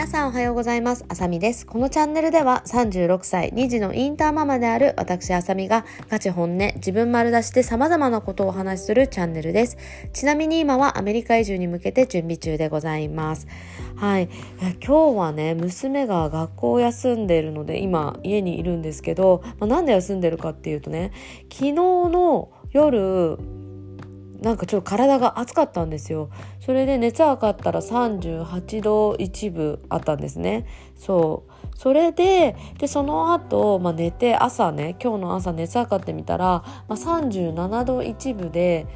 皆さんおはようございます。あさみです。このチャンネルでは36歳、2児のインターママである私あさみがガチ本音、自分丸出しで様々なことをお話しするチャンネルです。ちなみに今はアメリカ移住に向けて準備中でございます。はい。今日はね、娘が学校を休んでいるので今家にいるんですけど、まあ、なんで休んでるかっていうとね、昨日の夜、なんかちょっと体が熱かったんですよ。それで熱測ったら38度1分あったんですね。そう。それででその後、まあ寝て朝ね今日の朝熱測ってみたら、まあ、37度1分で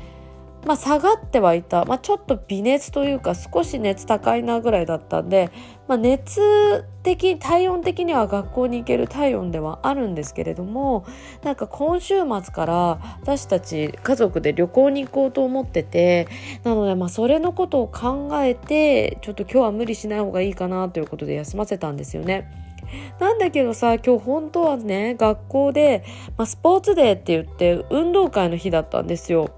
まあ、下がってはいた、まあ、ちょっと微熱というか少し熱高いなぐらいだったんで、まあ、熱的体温的には学校に行ける体温ではあるんですけれどもなんか今週末から私たち家族で旅行に行こうと思っててなのでまあそれのことを考えてちょっと今日は無理しない方がいいかなということで休ませたんですよね。なんだけどさ今日本当はね学校で、まあ、スポーツデーって言って運動会の日だったんですよ。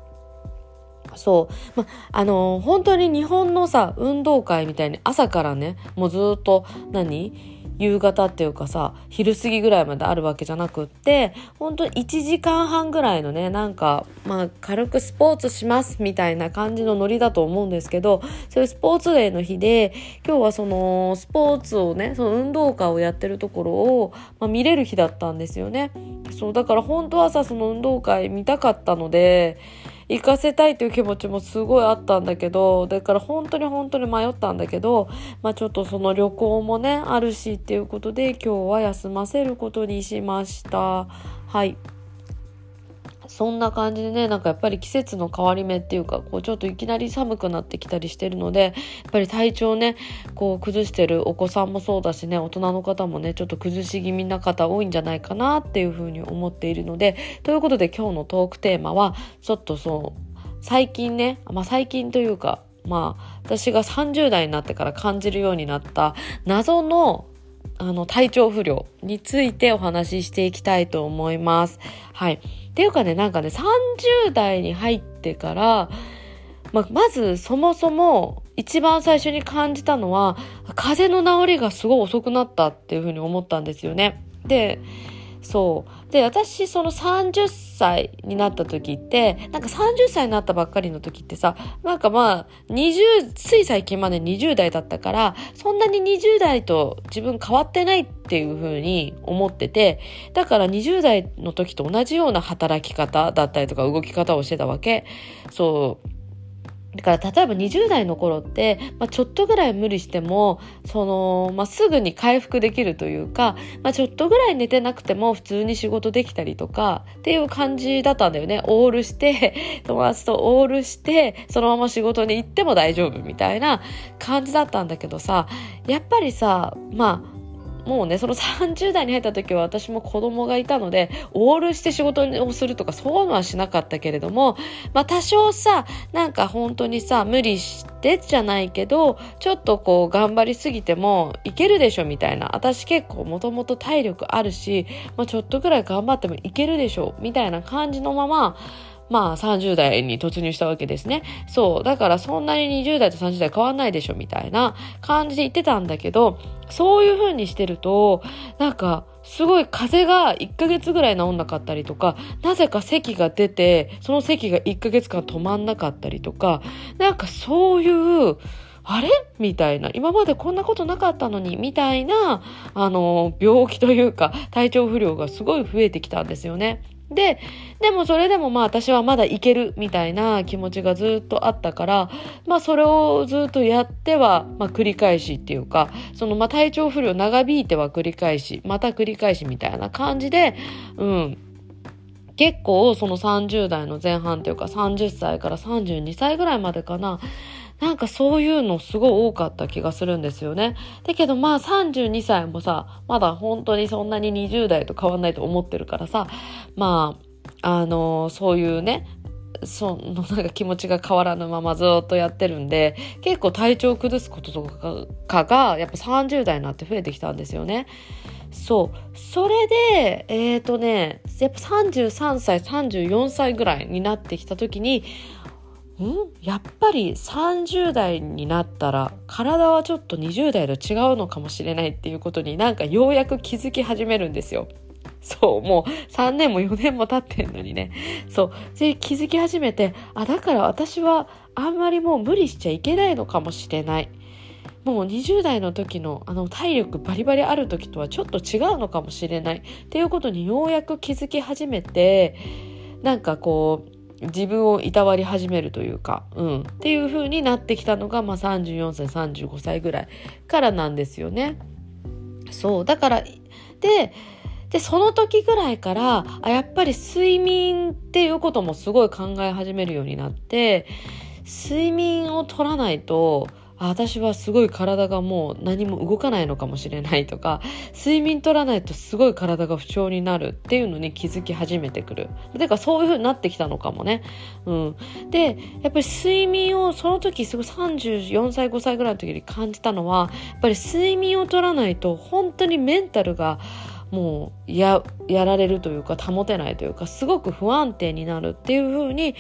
そう。ま、あのー、本当に日本のさ、運動会みたいに朝からね、もうずっと何、夕方っていうかさ、昼過ぎぐらいまであるわけじゃなくって、本当に1時間半ぐらいのね、なんか、まあ、軽くスポーツしますみたいな感じのノリだと思うんですけど、そういうスポーツデーの日で、今日はその、スポーツをね、その運動会をやってるところを、まあ、見れる日だったんですよね。そう、だから本当はさ、その運動会見たかったので、行かせたいという気持ちもすごいあったんだけど、だから本当に本当に迷ったんだけど、まあちょっとその旅行もね、あるしっていうことで今日は休ませることにしました。はい。そんな感じでね、なんかやっぱり季節の変わり目っていうか、こうちょっといきなり寒くなってきたりしてるので、やっぱり体調ね、こう崩してるお子さんもそうだしね、大人の方もね、ちょっと崩し気味な方多いんじゃないかなっていうふうに思っているので、ということで今日のトークテーマは、ちょっとそう、最近ね、まあ最近というか、まあ私が30代になってから感じるようになった謎のあの体調不良についてお話ししていきたいと思います。はい。っていうかね、なんかね、30代に入ってから、まあ、まずそもそも一番最初に感じたのは、風邪の治りがすごい遅くなったっていうふうに思ったんですよね。で、そう。で、私、その30歳になった時って、なんか30歳になったばっかりの時ってさ、なんかまあ、20、つい最近まで20代だったから、そんなに20代と自分変わってないっていう風に思ってて、だから20代の時と同じような働き方だったりとか動き方をしてたわけ。そう。だから例えば20代の頃って、まあ、ちょっとぐらい無理しても、その、まあ、すぐに回復できるというか、まあ、ちょっとぐらい寝てなくても普通に仕事できたりとかっていう感じだったんだよね。オールして、友達とオールして、そのまま仕事に行っても大丈夫みたいな感じだったんだけどさ、やっぱりさ、まあ、もうね、その30代に入った時は私も子供がいたので、オールして仕事をするとかそういうのはしなかったけれども、まあ多少さ、なんか本当にさ、無理してじゃないけど、ちょっとこう頑張りすぎてもいけるでしょみたいな。私結構もともと体力あるし、まあちょっとぐらい頑張ってもいけるでしょみたいな感じのまま、まあ30代に突入したわけですね。そう。だからそんなに20代と30代変わんないでしょみたいな感じで言ってたんだけど、そういう風にしてると、なんか、すごい風邪が1ヶ月ぐらい治んなかったりとか、なぜか咳が出て、その咳が1ヶ月間止まんなかったりとか、なんかそういう、あれ？みたいな。今までこんなことなかったのに、みたいな、あの、病気というか、体調不良がすごい増えてきたんですよね。で、でもそれでもまあ私はまだいけるみたいな気持ちがずっとあったから、まあそれをずっとやっては、まあ繰り返しっていうか、そのまあ体調不良長引いては繰り返し、また繰り返しみたいな感じで、うん。結構その30代の前半というか30歳から32歳ぐらいまでかな、なんかそういうのすごい多かった気がするんですよね。だけどまあ32歳もさ、まだ本当にそんなに20代と変わんないと思ってるからさ、まあ、あのー、そういうね、そのなんか気持ちが変わらぬままずっとやってるんで、結構体調を崩すこととかが、やっぱ30代になって増えてきたんですよね。そう。それで、えっ、ー、とね、やっぱ33歳、34歳ぐらいになってきた時に、ん？やっぱり30代になったら体はちょっと20代と違うのかもしれないっていうことになんかようやく気づき始めるんですよ。そう、もう3年も4年も経ってんのにね。そう。で、気づき始めて、あ、だから私はあんまりもう無理しちゃいけないのかもしれない。もう20代の時のあの体力バリバリある時とはちょっと違うのかもしれないっていうことにようやく気づき始めてなんかこう自分をいたわり始めるというか、うん、っていう風になってきたのが、まあ、34歳35歳ぐらいからなんですよね。そうだからででその時ぐらいからあやっぱり睡眠っていうこともすごい考え始めるようになって睡眠を取らないと私はすごい体がもう何も動かないのかもしれないとか睡眠取らないとすごい体が不調になるっていうのに気づき始めてくる。てかそういう風になってきたのかもね、うん、でやっぱり睡眠をその時すごい34歳5歳ぐらいの時に感じたのはやっぱり睡眠を取らないと本当にメンタルがもうややられるというか保てないというかすごく不安定になるっていう風に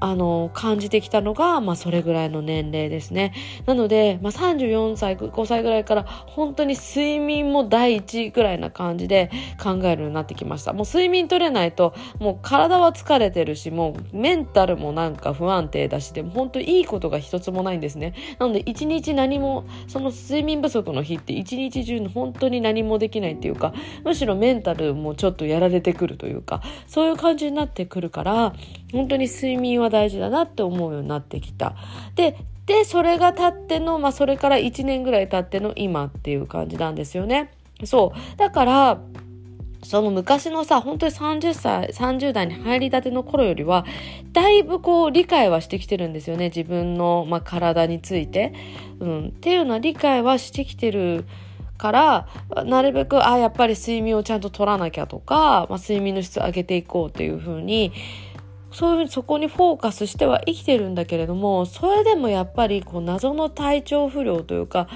あの感じてきたのが、まあ、それぐらいの年齢ですね。なので、まあ、34歳5歳ぐらいから本当に睡眠も第一ぐらいな感じで考えるようになってきました。もう睡眠取れないともう体は疲れてるしもうメンタルもなんか不安定だしでも本当にいいことが一つもないんですね。なので一日何もその睡眠不足の日って一日中本当に何もできないっていうかむしろメンタルもちょっとやられてくるというかそういう感じになってくるから本当に睡眠は大事だなって思うようになってきた。ででそれが経っての、まあ、それから1年ぐらい経っての今っていう感じなんですよね。そうだからその昔のさ、本当に30歳、30代に入りたての頃よりは、だいぶこう理解はしてきてるんですよね。自分の、まあ、体について。うん。っていうのは理解はしてきてるから、なるべく、あ、やっぱり睡眠をちゃんと取らなきゃとか、まあ、睡眠の質を上げていこうっていうふうに、そういうふうにそこにフォーカスしては生きてるんだけれどもそれでもやっぱりこう謎の体調不良というか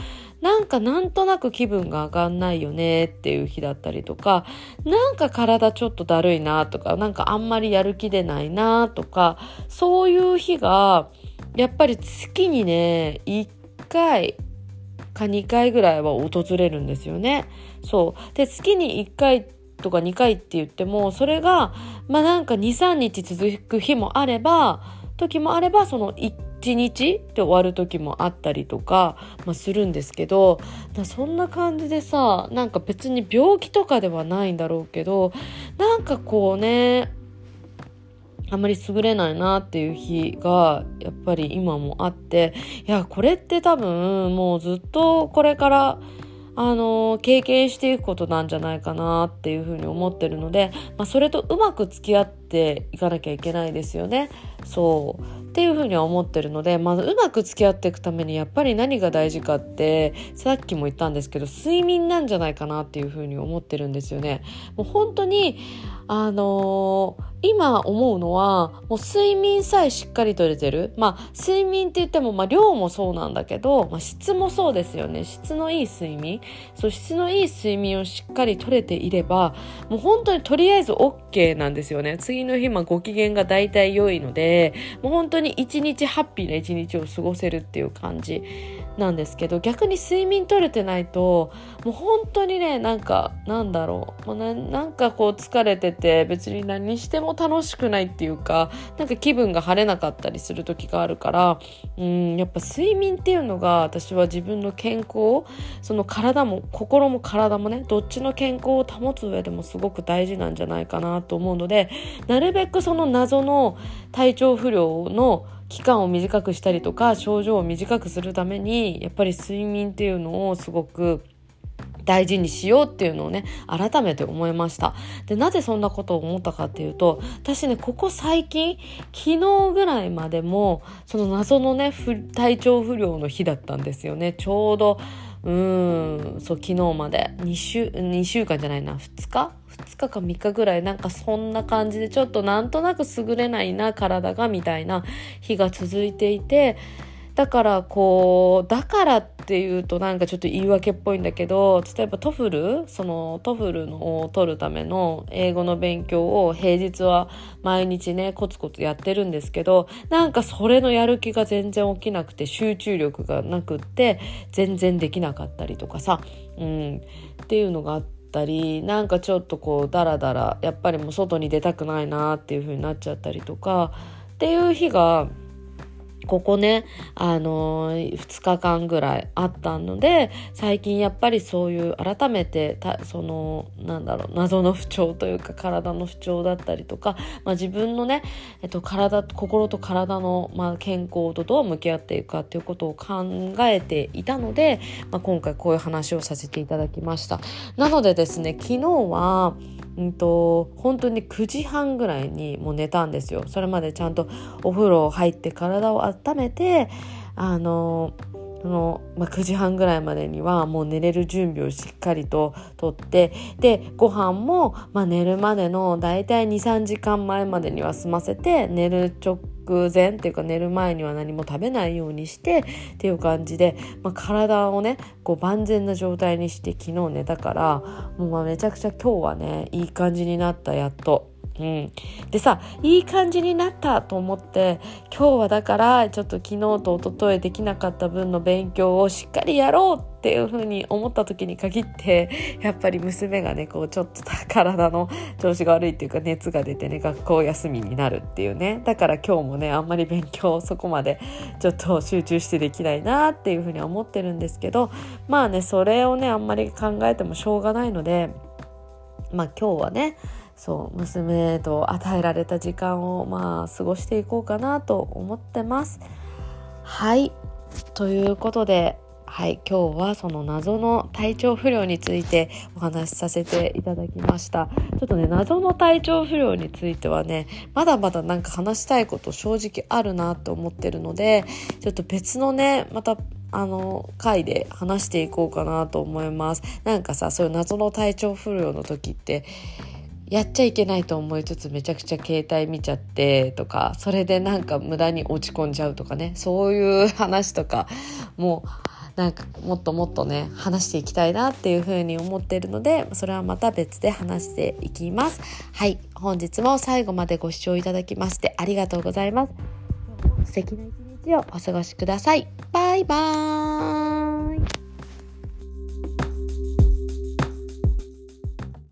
なんかなんとなく気分が上がんないよねっていう日だったりとかなんか体ちょっとだるいなとかなんかあんまりやる気出ないなとかそういう日がやっぱり月にね1回か2回ぐらいは訪れるんですよね。そうで月に1回とか2回って言ってもそれがまあなんか23日続く日もあれば時もあればその1日で終わる時もあったりとか、まあ、するんですけどそんな感じでさなんか別に病気とかではないんだろうけどなんかこうねあんまり優れないなっていう日がやっぱり今もあっていやこれって多分もうずっとこれからあの経験していくことなんじゃないかなっていうふうに思ってるので、まあ、それとうまく付き合っていかなきゃいけないですよね。そうっていうふうには思ってるので、まずうまく付き合っていくためにやっぱり何が大事かってさっきも言ったんですけど睡眠なんじゃないかなっていうふうに思ってるんですよね。もう本当にあのー今思うのはもう睡眠さえしっかりとれてる。まあ睡眠って言っても、まあ、量もそうなんだけど、まあ、質もそうですよね。質のいい睡眠。そう質のいい睡眠をしっかりとれていればもう本当にとりあえず OK なんですよね。次の日、まあ、ご機嫌が大体良いのでもう本当に一日ハッピーな一日を過ごせるっていう感じ。なんですけど逆に睡眠取れてないともう本当にねなんかなんだろう。もうななんかこう疲れてて別に何しても楽しくないっていうかなんか気分が晴れなかったりする時があるからうんやっぱ睡眠っていうのが私は自分の健康その体も心も体もねどっちの健康を保つ上でもすごく大事なんじゃないかなと思うのでなるべくその謎の体調不良の期間を短くしたりとか症状を短くするためにやっぱり睡眠っていうのをすごく大事にしようっていうのをね改めて思いました。でなぜそんなことを思ったかっていうと私ねここ最近昨日ぐらいまでもその謎のね体調不良の日だったんですよね。ちょうどうんそう昨日まで。2週、2週間じゃないな2日2日か3日ぐらいなんかそんな感じでちょっとなんとなく優れないな体がみたいな日が続いていてだからこうだからっていうとなんかちょっと言い訳っぽいんだけど例えば TOEFLその TOEFLのを取るための英語の勉強を平日は毎日ねコツコツやってるんですけどなんかそれのやる気が全然起きなくて集中力がなくって全然できなかったりとかさ、うん、っていうのがあって。ったりなんかちょっとこうダラダラやっぱりもう外に出たくないなっていう風になっちゃったりとかっていう日がここね、あのー、2日間ぐらいあったので、最近やっぱりそういう改めて、その、なんだろう、謎の不調というか体の不調だったりとか、まあ、自分のね、えっと、体、心と体の、まあ、健康とどう向き合っていくかっていうことを考えていたので、まあ、今回こういう話をさせていただきました。なのでですね、昨日は、うんと、本当に9時半ぐらいにもう寝たんですよ。それまでちゃんとお風呂入って体を温めて、あの、のまあ、9時半ぐらいまでにはもう寝れる準備をしっかりととってでご飯も、まあ、寝るまでのだいたい23時間前までには済ませて寝る直前っていうか寝る前には何も食べないようにしてっていう感じで、まあ、体をねこう万全な状態にして昨日寝たからもうまあめちゃくちゃ今日はねいい感じになったやっと。うん、でさいい感じになったと思って今日はだからちょっと昨日と一昨日できなかった分の勉強をしっかりやろうっていう風に思った時に限ってやっぱり娘がねこうちょっと体の調子が悪いっていうか熱が出てね学校休みになるっていうね。だから今日もねあんまり勉強そこまでちょっと集中してできないなっていう風には思ってるんですけどまあねそれをねあんまり考えてもしょうがないのでまあ今日はねそう娘と与えられた時間をまあ過ごしていこうかなと思ってます。はい。ということではい今日はその謎の体調不良についてお話しさせていただきました。ちょっとね謎の体調不良についてはねまだまだなんか話したいこと正直あるなと思ってるのでちょっと別のねまたあの回で話していこうかなと思います。なんかさそういう謎の体調不良の時ってやっちゃいけないと思いつつめちゃくちゃ携帯見ちゃってとかそれでなんか無駄に落ち込んじゃうとかね。そういう話とかもうなんかもっともっとね話していきたいなっていうふうに思ってるのでそれはまた別で話していきます。はい本日も最後までご視聴いただきましてありがとうございます。素敵な一日をお過ごしください。バイバーイ。